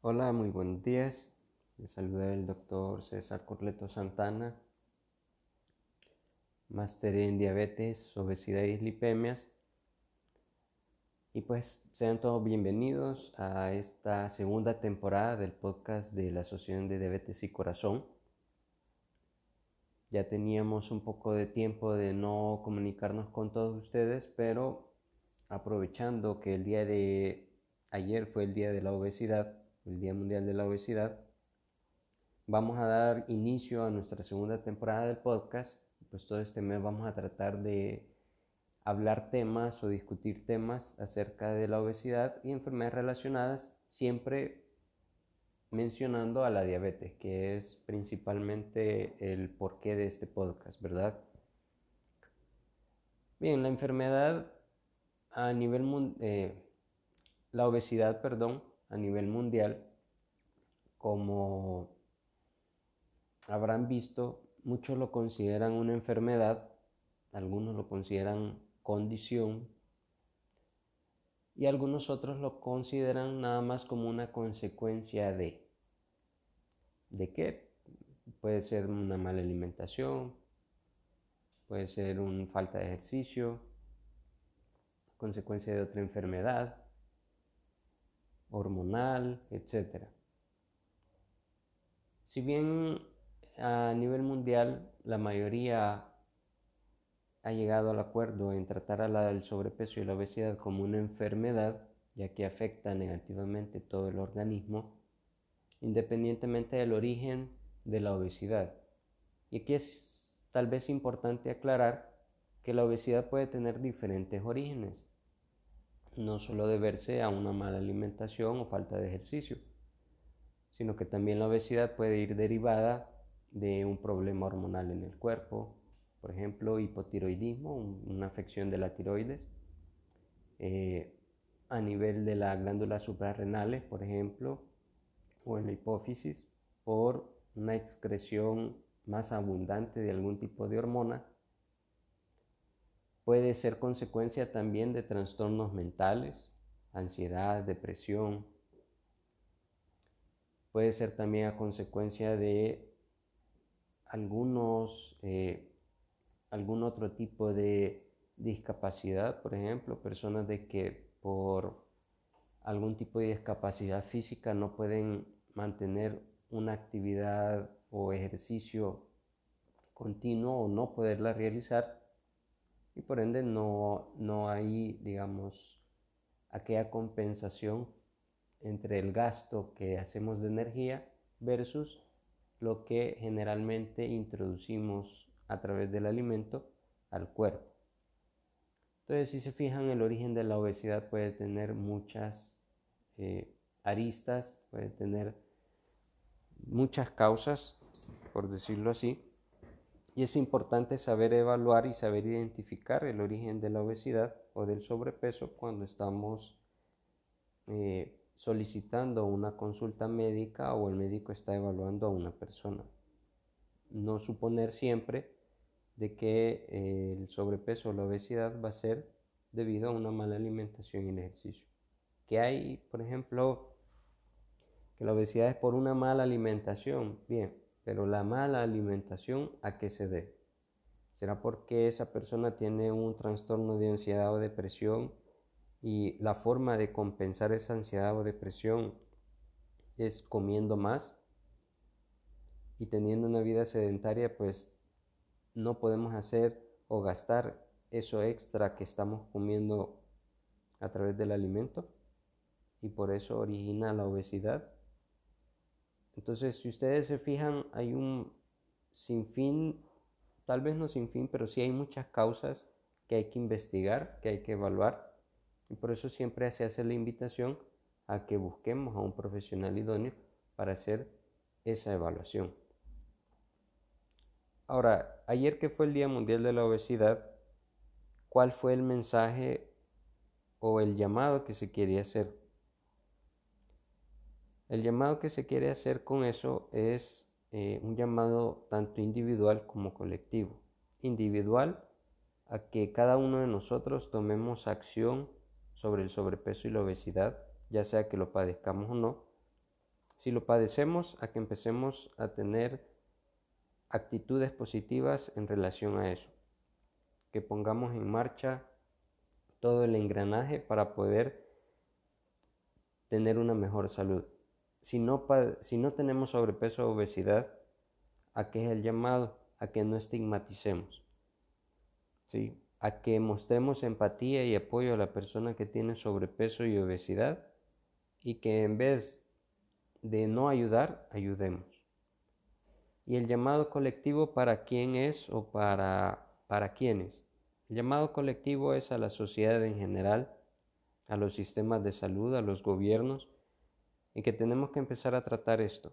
Hola, muy buenos días. Les saluda el doctor César Corleto Santana, máster en diabetes, obesidad y lipemias. Y pues sean todos bienvenidos a esta segunda temporada del podcast de la Asociación de Diabetes y Corazón. Ya teníamos un poco de tiempo de no comunicarnos con todos ustedes, pero aprovechando que el día de ayer fue el día de la obesidad, el Día Mundial de la Obesidad, vamos a dar inicio a nuestra segunda temporada del podcast. Pues todo este mes vamos a tratar de hablar temas o discutir temas acerca de la obesidad y enfermedades relacionadas, siempre mencionando a la diabetes, que es principalmente el porqué de este podcast, ¿verdad? Bien, la enfermedad a nivel eh, la obesidad, perdón, a nivel mundial, como habrán visto, muchos lo consideran una enfermedad, algunos lo consideran condición y algunos otros lo consideran nada más como una consecuencia de. ¿De qué? Puede ser una mala alimentación, puede ser una falta de ejercicio, consecuencia de otra enfermedad hormonal, etc. Si bien a nivel mundial la mayoría ha llegado al acuerdo en tratar a sobrepeso y la obesidad como una enfermedad, ya que afecta negativamente todo el organismo, independientemente del origen de la obesidad. Y aquí es tal vez importante aclarar que la obesidad puede tener diferentes orígenes no solo deberse a una mala alimentación o falta de ejercicio, sino que también la obesidad puede ir derivada de un problema hormonal en el cuerpo, por ejemplo, hipotiroidismo, una afección de la tiroides, eh, a nivel de las glándulas suprarrenales, por ejemplo, o en la hipófisis, por una excreción más abundante de algún tipo de hormona Puede ser consecuencia también de trastornos mentales, ansiedad, depresión. Puede ser también a consecuencia de algunos, eh, algún otro tipo de discapacidad, por ejemplo, personas de que por algún tipo de discapacidad física no pueden mantener una actividad o ejercicio continuo o no poderla realizar y por ende no, no hay, digamos, aquella compensación entre el gasto que hacemos de energía versus lo que generalmente introducimos a través del alimento al cuerpo. Entonces, si se fijan, el origen de la obesidad puede tener muchas eh, aristas, puede tener muchas causas, por decirlo así, y es importante saber evaluar y saber identificar el origen de la obesidad o del sobrepeso cuando estamos eh, solicitando una consulta médica o el médico está evaluando a una persona. No suponer siempre de que eh, el sobrepeso o la obesidad va a ser debido a una mala alimentación y ejercicio. Que hay, por ejemplo, que la obesidad es por una mala alimentación. Bien, pero la mala alimentación, ¿a qué se debe? ¿Será porque esa persona tiene un trastorno de ansiedad o depresión y la forma de compensar esa ansiedad o depresión es comiendo más? Y teniendo una vida sedentaria, pues no podemos hacer o gastar eso extra que estamos comiendo a través del alimento y por eso origina la obesidad entonces, si ustedes se fijan, hay un sinfín, tal vez no sin fin, pero sí hay muchas causas que hay que investigar, que hay que evaluar. Y por eso siempre se hace la invitación a que busquemos a un profesional idóneo para hacer esa evaluación. Ahora, ayer que fue el Día Mundial de la Obesidad, ¿cuál fue el mensaje o el llamado que se quería hacer? El llamado que se quiere hacer con eso es eh, un llamado tanto individual como colectivo. Individual a que cada uno de nosotros tomemos acción sobre el sobrepeso y la obesidad, ya sea que lo padezcamos o no, si lo padecemos, a que empecemos a tener actitudes positivas en relación a eso, que pongamos en marcha todo el engranaje para poder tener una mejor salud. Si no, si no tenemos sobrepeso o obesidad, ¿a qué es el llamado? A que no estigmaticemos, ¿sí? a que mostremos empatía y apoyo a la persona que tiene sobrepeso y obesidad y que en vez de no ayudar, ayudemos. Y el llamado colectivo para quién es o para, para quiénes. El llamado colectivo es a la sociedad en general, a los sistemas de salud, a los gobiernos, y que tenemos que empezar a tratar esto.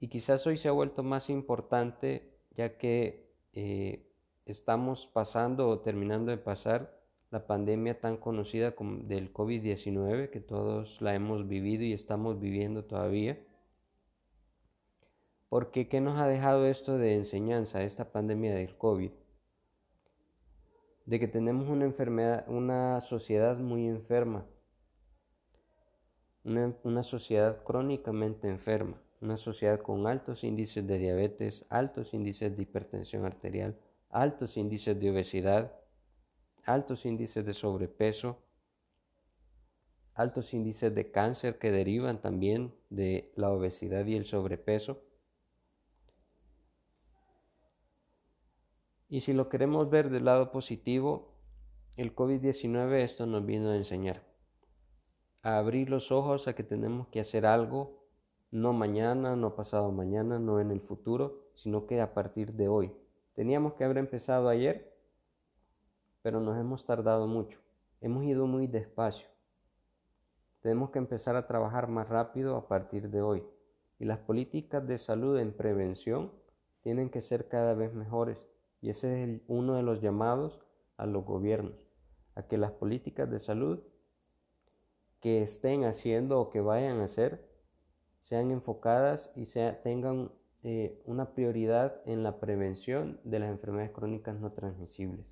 Y quizás hoy se ha vuelto más importante ya que eh, estamos pasando o terminando de pasar la pandemia tan conocida como del COVID-19, que todos la hemos vivido y estamos viviendo todavía. Porque ¿qué nos ha dejado esto de enseñanza, esta pandemia del COVID? de que tenemos una enfermedad, una sociedad muy enferma, una, sociedad crónicamente enferma, una sociedad con altos índices de diabetes, altos índices de hipertensión arterial, altos índices de obesidad, altos índices de sobrepeso, altos índices de cáncer que derivan también de la obesidad y el sobrepeso, Y si lo queremos ver del lado positivo, el COVID-19 esto nos vino a enseñar. A abrir los ojos a que tenemos que hacer algo, no mañana, no pasado mañana, no en el futuro, sino que a partir de hoy. Teníamos que haber empezado ayer, pero nos hemos tardado mucho. Hemos ido muy despacio. Tenemos que empezar a trabajar más rápido a partir de hoy. Y las políticas de salud en prevención tienen que ser cada vez mejores y ese es uno de los llamados a los gobiernos, a que las políticas de salud que estén haciendo o que vayan a hacer sean enfocadas y tengan eh, una prioridad en la prevención de las enfermedades crónicas no transmisibles,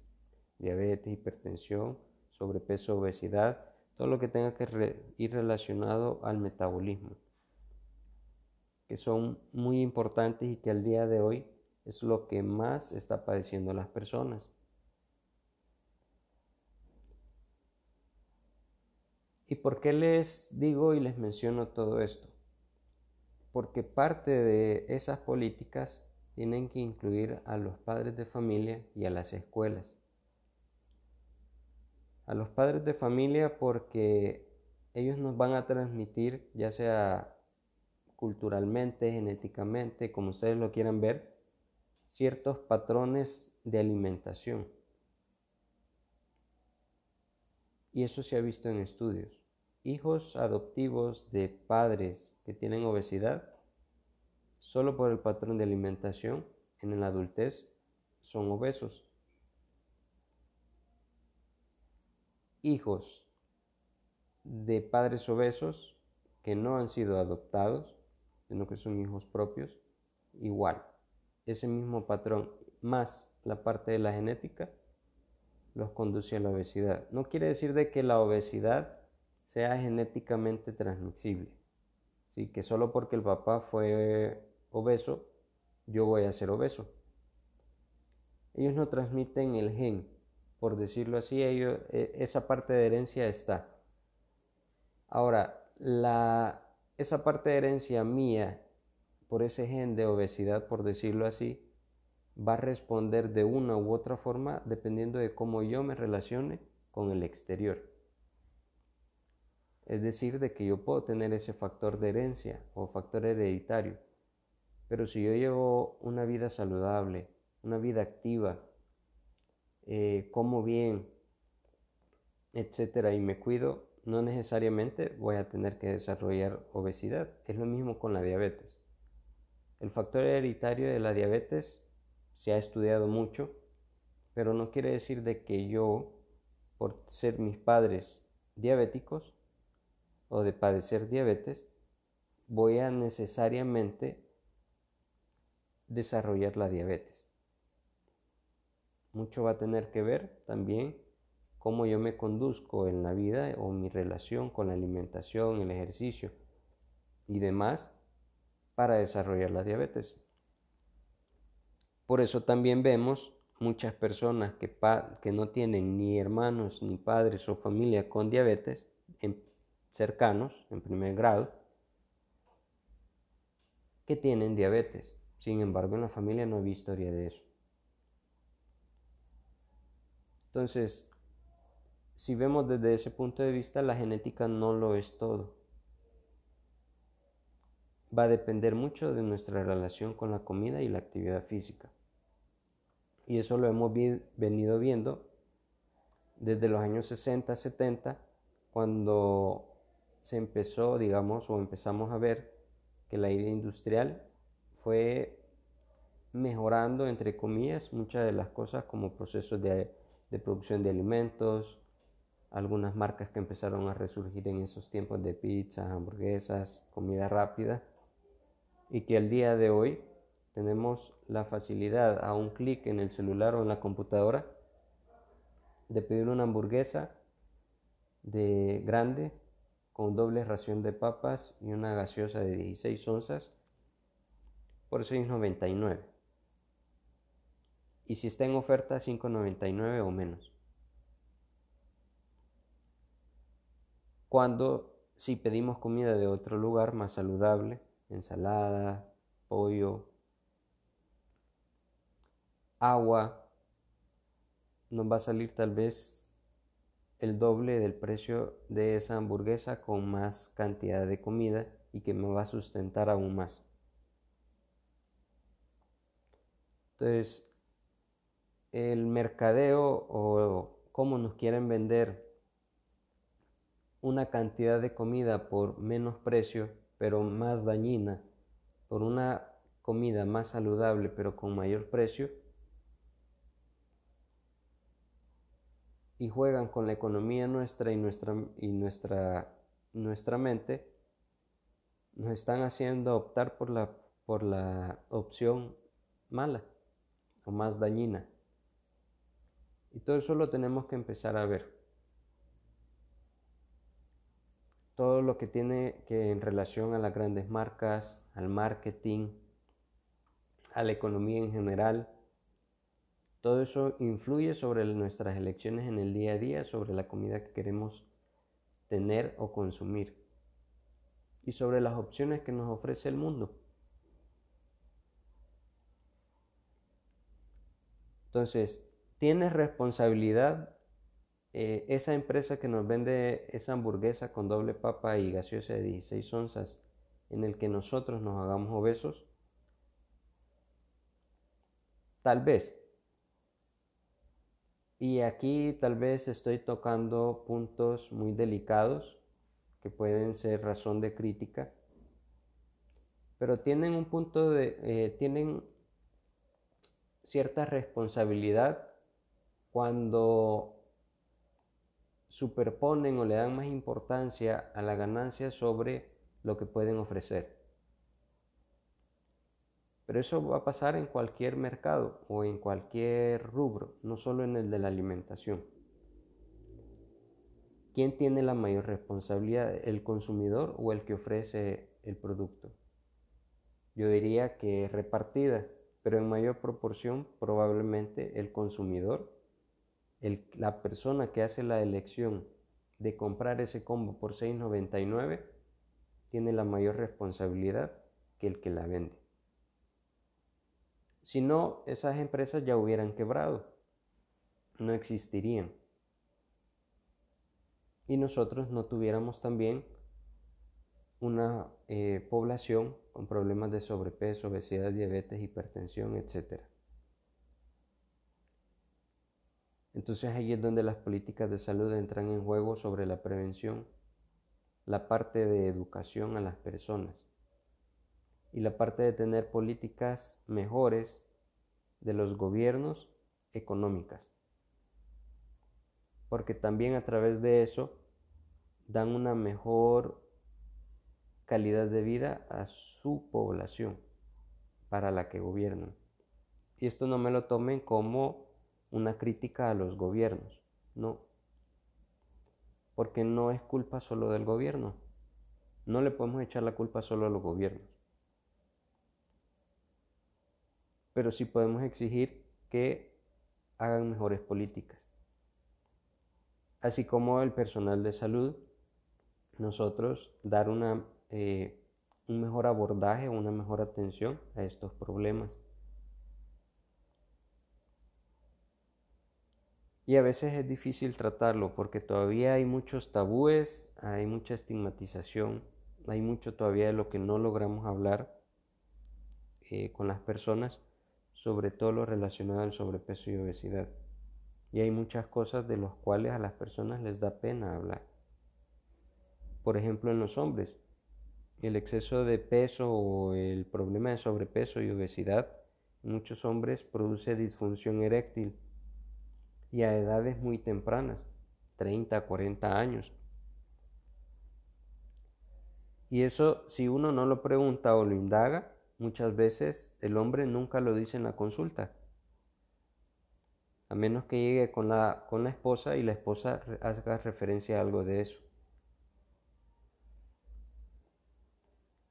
diabetes, hipertensión, sobrepeso, obesidad, todo lo que tenga que ir relacionado al metabolismo, que son muy importantes y que al día de hoy es lo que más está padeciendo las personas. ¿Y por qué les digo y les menciono todo esto? Porque parte de esas políticas tienen que incluir a los padres de familia y a las escuelas. A los padres de familia porque ellos nos van a transmitir, ya sea culturalmente, genéticamente, como ustedes lo quieran ver, ciertos patrones de alimentación. Y eso se ha visto en estudios. Hijos adoptivos de padres que tienen obesidad, solo por el patrón de alimentación en la adultez, son obesos. Hijos de padres obesos que no han sido adoptados, sino que son hijos propios, igual ese mismo patrón más la parte de la genética los conduce a la obesidad. No quiere decir de que la obesidad sea genéticamente transmisible. ¿sí? Que solo porque el papá fue obeso, yo voy a ser obeso. Ellos no transmiten el gen, por decirlo así, ellos, e, esa parte de herencia está. Ahora, la, esa parte de herencia mía por ese gen de obesidad, por decirlo así, va a responder de una u otra forma dependiendo de cómo yo me relacione con el exterior. Es decir, de que yo puedo tener ese factor de herencia o factor hereditario, pero si yo llevo una vida saludable, una vida activa, eh, como bien, etcétera, y me cuido, no necesariamente voy a tener que desarrollar obesidad. Es lo mismo con la diabetes. El factor hereditario de la diabetes se ha estudiado mucho, pero no quiere decir de que yo, por ser mis padres diabéticos o de padecer diabetes, voy a necesariamente desarrollar la diabetes. Mucho va a tener que ver también cómo yo me conduzco en la vida o mi relación con la alimentación, el ejercicio, y demás para desarrollar la diabetes. Por eso también vemos muchas personas que, no tienen ni hermanos, ni padres o familia con diabetes en, cercanos, en primer grado, que tienen diabetes. Sin embargo, en la familia no hay historia de eso. Entonces, si vemos desde ese punto de vista, la genética no lo es todo. Va a depender mucho de nuestra relación con la comida y la actividad física. Y eso lo hemos venido viendo desde los años 60, 70, cuando se empezó, digamos, o empezamos a ver que la idea industrial fue mejorando, entre comillas, muchas de las cosas como procesos de, de producción de alimentos, algunas marcas que empezaron a resurgir en esos tiempos de pizzas, hamburguesas, comida rápida, y que al día de hoy tenemos la facilidad a un clic en el celular o en la computadora de pedir una hamburguesa de grande con doble ración de papas y una gaseosa de 16 onzas por 6.99 y si está en oferta 5.99 o menos. Cuando si pedimos comida de otro lugar más saludable, ensalada, pollo, agua, nos va a salir tal vez el doble del precio de esa hamburguesa con más cantidad de comida y que me va a sustentar aún más. Entonces, el mercadeo o cómo nos quieren vender una cantidad de comida por menos precio, pero más dañina, por una comida más saludable, pero con mayor precio, y juegan con la economía nuestra y nuestra, y nuestra, nuestra mente, nos están haciendo optar por la, por la opción mala o más dañina. Y todo eso lo tenemos que empezar a ver. todo lo que tiene que en relación a las grandes marcas, al marketing, a la economía en general. Todo eso influye sobre nuestras elecciones en el día a día, sobre la comida que queremos tener o consumir y sobre las opciones que nos ofrece el mundo. Entonces, tienes responsabilidad eh, esa empresa que nos vende esa hamburguesa con doble papa y gaseosa de 16 onzas en el que nosotros nos hagamos obesos? Tal vez. Y aquí tal vez estoy tocando puntos muy delicados que pueden ser razón de crítica, pero tienen un punto de, eh, tienen cierta responsabilidad cuando superponen o le dan más importancia a la ganancia sobre lo que pueden ofrecer. Pero eso va a pasar en cualquier mercado o en cualquier rubro, no solo en el de la alimentación. ¿Quién tiene la mayor responsabilidad, el consumidor o el que ofrece el producto? Yo diría que repartida, pero en mayor proporción probablemente el consumidor la persona que hace la elección de comprar ese combo por $6.99 tiene la mayor responsabilidad que el que la vende. Si no, esas empresas ya hubieran quebrado, no existirían. Y nosotros no tuviéramos también una eh, población con problemas de sobrepeso, obesidad, diabetes, hipertensión, etc. Entonces ahí es donde las políticas de salud entran en juego sobre la prevención, la parte de educación a las personas y la parte de tener políticas mejores de los gobiernos económicas. Porque también a través de eso dan una mejor calidad de vida a su población para la que gobiernan. Y esto no me lo tomen como una crítica a los gobiernos, no, porque no es culpa solo del gobierno, No le podemos echar la culpa solo a los gobiernos. Pero sí podemos exigir que hagan mejores políticas. Así como el personal de salud, nosotros dar una, eh, un mejor abordaje, una mejor atención a estos problemas. Y a veces es difícil tratarlo porque todavía hay muchos tabúes, hay mucha estigmatización, hay mucho todavía de lo que no logramos hablar eh, con las personas, sobre todo lo relacionado al sobrepeso y obesidad. Y hay muchas cosas de las cuales a las personas les da pena hablar. Por ejemplo, en los hombres, el exceso de peso o el problema de sobrepeso y obesidad en muchos hombres produce disfunción eréctil y a edades muy tempranas, 30, 40 años. Y eso, si uno no lo pregunta o lo indaga, muchas veces el hombre nunca lo dice en la consulta. A menos que llegue con la, con la esposa y la esposa haga referencia a algo de eso.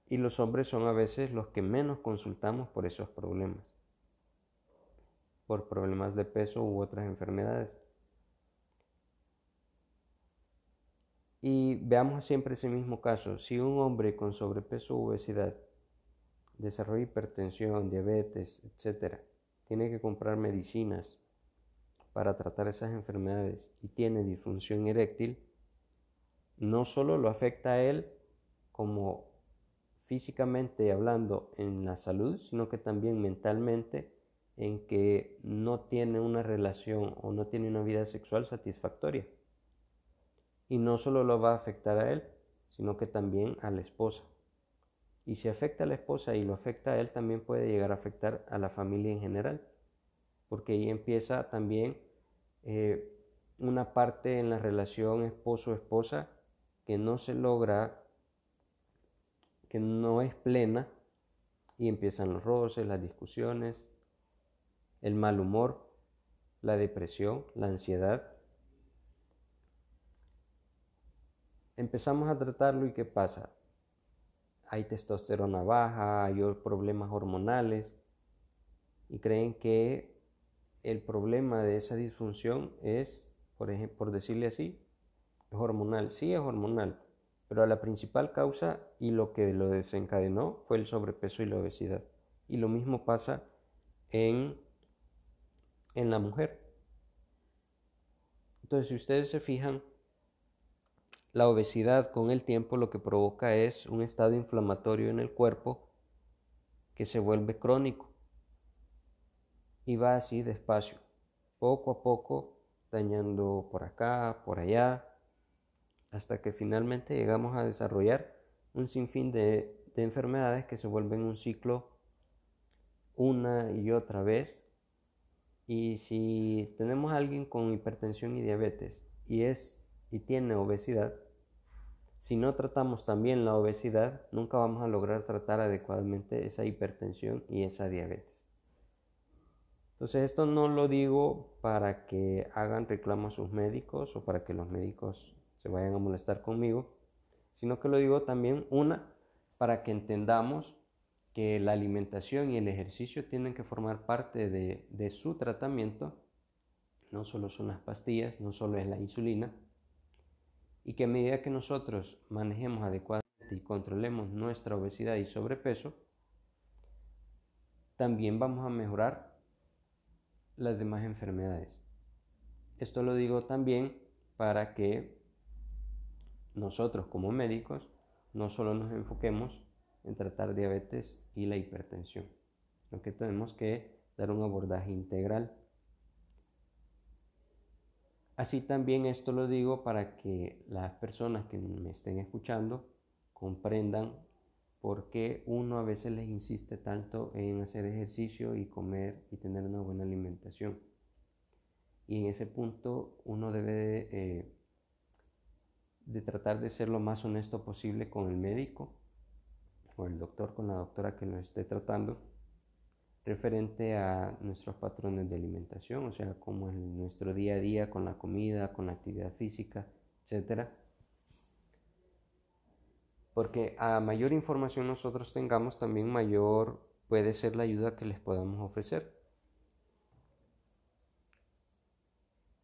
Y los hombres son a veces los que menos consultamos por esos problemas por problemas de peso u otras enfermedades. Y veamos siempre ese mismo caso. Si un hombre con sobrepeso u obesidad desarrolla hipertensión, diabetes, etc., tiene que comprar medicinas para tratar esas enfermedades y tiene disfunción eréctil, no solo lo afecta a él como físicamente hablando en la salud, sino que también mentalmente en que no tiene una relación o no tiene una vida sexual satisfactoria. Y no solo lo va a afectar a él, sino que también a la esposa. Y si afecta a la esposa y lo afecta a él, también puede llegar a afectar a la familia en general, porque ahí empieza también eh, una parte en la relación esposo-esposa que no se logra, que no es plena, y empiezan los roces, las discusiones, el mal humor, la depresión, la ansiedad. Empezamos a tratarlo y ¿qué pasa? Hay testosterona baja, hay problemas hormonales y creen que el problema de esa disfunción es, por, decirle así, es hormonal. Sí es hormonal, pero la principal causa y lo que lo desencadenó fue el sobrepeso y la obesidad. Y lo mismo pasa en en la mujer. Entonces, si ustedes se fijan, la obesidad con el tiempo lo que provoca es un estado inflamatorio en el cuerpo que se vuelve crónico y va así despacio, poco a poco, dañando por acá, por allá, hasta que finalmente llegamos a desarrollar un sinfín de, de enfermedades que se vuelven un ciclo una y otra vez. Y si tenemos alguien con hipertensión y diabetes y es y tiene obesidad, si no tratamos también la obesidad, nunca vamos a lograr tratar adecuadamente esa hipertensión y esa diabetes. Entonces esto no lo digo para que hagan reclamos a sus médicos o para que los médicos se vayan a molestar conmigo, sino que lo digo también una para que entendamos que la alimentación y el ejercicio tienen que formar parte de, su tratamiento, no solo son las pastillas, no solo es la insulina, y que a medida que nosotros manejemos adecuadamente y controlemos nuestra obesidad y sobrepeso, también vamos a mejorar las demás enfermedades. Esto lo digo también para que nosotros como médicos no solo nos enfoquemos en tratar diabetes y la hipertensión. Lo que tenemos que dar un abordaje integral. Así también esto lo digo para que las personas que me estén escuchando comprendan por qué uno a veces les insiste tanto en hacer ejercicio y comer y tener una buena alimentación. Y en ese punto uno debe de, eh, tratar de ser lo más honesto posible con el médico o el doctor con la doctora que nos esté tratando referente a nuestros patrones de alimentación, o sea, como en nuestro día a día con la comida, con la actividad física, etc. Porque a mayor información nosotros tengamos, también mayor puede ser la ayuda que les podamos ofrecer.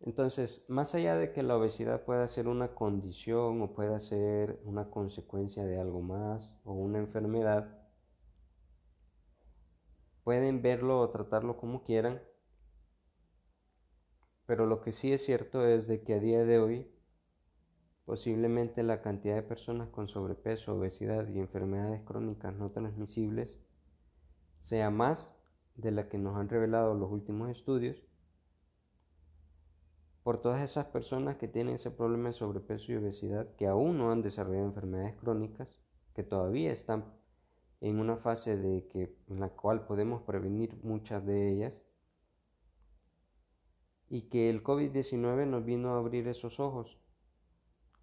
Entonces, más allá de que la obesidad pueda ser una condición o pueda ser una consecuencia de algo más o una enfermedad, pueden verlo o tratarlo como quieran, pero lo que sí es cierto es de que a día de hoy posiblemente la cantidad de personas con sobrepeso, obesidad y enfermedades crónicas no transmisibles sea más de la que nos han revelado los últimos estudios por todas esas personas que tienen ese problema de sobrepeso y obesidad, que aún no han desarrollado enfermedades crónicas, que todavía están en una fase de que, en la cual podemos prevenir muchas de ellas, y que el COVID-19 nos vino a abrir esos ojos,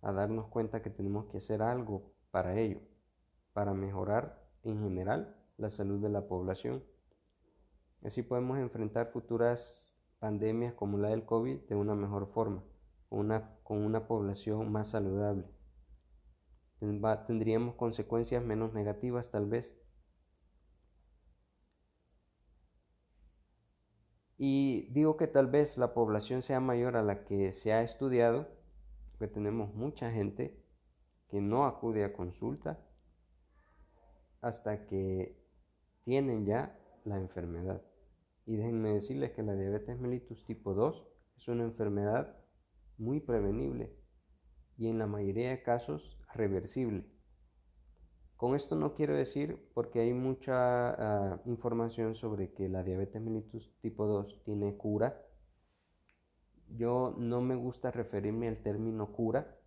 a darnos cuenta que tenemos que hacer algo para ello, para mejorar en general la salud de la población. Así podemos enfrentar futuras pandemias como la del COVID de una mejor forma, una, con una población más saludable. Tendríamos consecuencias menos negativas tal vez. Y digo que tal vez la población sea mayor a la que se ha estudiado, porque tenemos mucha gente que no acude a consulta hasta que tienen ya la enfermedad. Y déjenme decirles que la diabetes mellitus tipo 2 es una enfermedad muy prevenible y en la mayoría de casos reversible. Con esto no quiero decir, porque hay mucha ah, información sobre que la diabetes mellitus tipo 2 tiene cura. Yo no me gusta referirme al término cura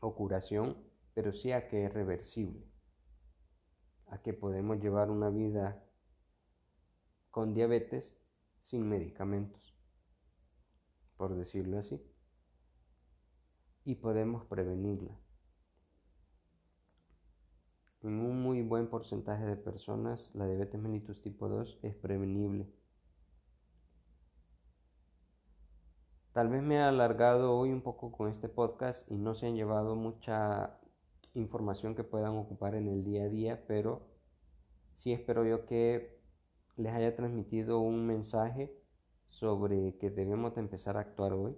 o curación, pero sí a que es reversible, a que podemos llevar una vida con diabetes sin medicamentos, por decirlo así, y podemos prevenirla. En un muy buen porcentaje de personas, la diabetes mellitus tipo 2 es prevenible. Tal vez me he alargado hoy un poco con este podcast y no se han llevado mucha información que puedan ocupar en el día a día, pero sí espero yo que les haya transmitido un mensaje sobre que debemos de empezar a actuar hoy,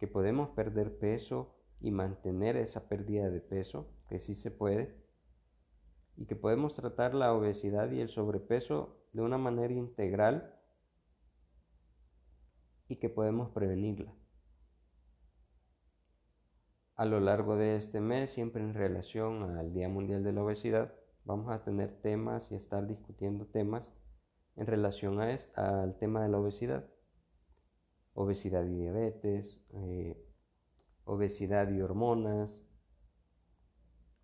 que podemos perder peso y mantener esa pérdida de peso, que sí se puede, y que podemos tratar la obesidad y el sobrepeso de una manera integral y que podemos prevenirla. A lo largo de este mes, siempre en relación al Día Mundial de la Obesidad, vamos a tener temas y estar discutiendo temas en relación a al tema de la obesidad. Obesidad y diabetes, eh, obesidad y hormonas,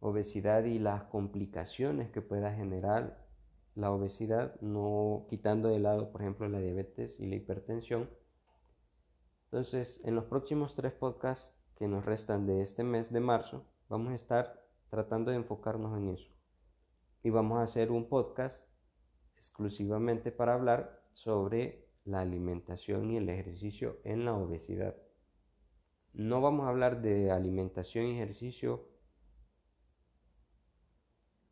obesidad y las complicaciones que pueda generar la obesidad, no quitando de lado, por ejemplo, la diabetes y la hipertensión. Entonces, en los próximos tres podcasts que nos restan de este mes de marzo, vamos a estar tratando de enfocarnos en eso. Y vamos a hacer un podcast exclusivamente para hablar sobre la alimentación y el ejercicio en la obesidad. No vamos a hablar de alimentación y ejercicio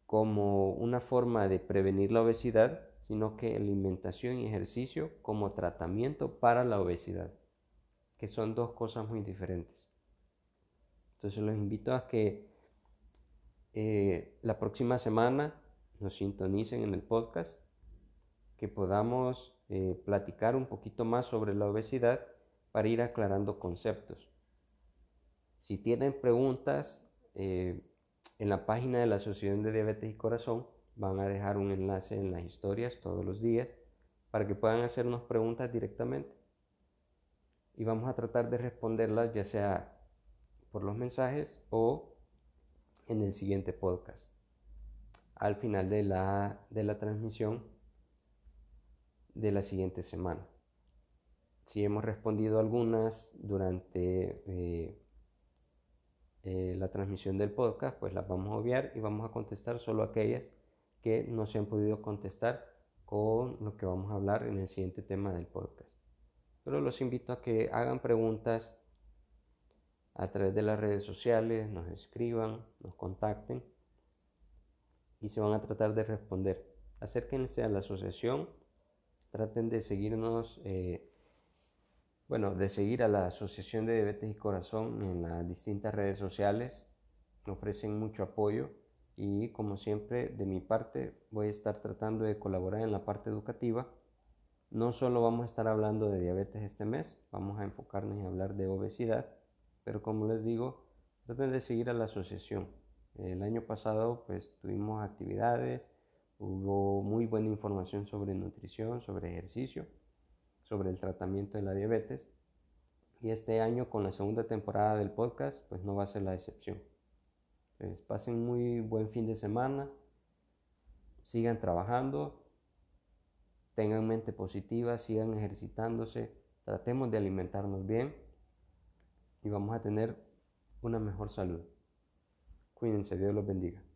como una forma de prevenir la obesidad, sino que alimentación y ejercicio como tratamiento para la obesidad, que son dos cosas muy diferentes. Entonces los invito a que eh, la próxima semana nos sintonicen en el podcast que podamos eh, platicar un poquito más sobre la obesidad para ir aclarando conceptos. Si tienen preguntas, eh, en la página de la Asociación de Diabetes y Corazón van a dejar un enlace en las historias todos los días para que puedan hacernos preguntas directamente. Y vamos a tratar de responderlas ya sea por los mensajes o en el siguiente podcast. Al final de la, de la transmisión de la siguiente semana. Si hemos respondido algunas durante eh, eh, la transmisión del podcast, pues las vamos a obviar y vamos a contestar solo aquellas que no se han podido contestar con lo que vamos a hablar en el siguiente tema del podcast. Pero los invito a que hagan preguntas a través de las redes sociales, nos escriban, nos contacten y se van a tratar de responder. Acérquense a la asociación, traten de seguirnos, eh, bueno, de seguir a la Asociación de Diabetes y Corazón en las distintas redes sociales, ofrecen mucho apoyo y como siempre de mi parte voy a estar tratando de colaborar en la parte educativa. No solo vamos a estar hablando de diabetes este mes, vamos a enfocarnos en hablar de obesidad, pero como les digo, traten de seguir a la asociación. El año pasado pues tuvimos actividades, hubo muy buena información sobre nutrición, sobre ejercicio, sobre el tratamiento de la diabetes y este año con la segunda temporada del podcast pues no va a ser la excepción. Pues pasen muy buen fin de semana, sigan trabajando, tengan mente positiva, sigan ejercitándose, tratemos de alimentarnos bien y vamos a tener una mejor salud. Cuídense, Dios los bendiga.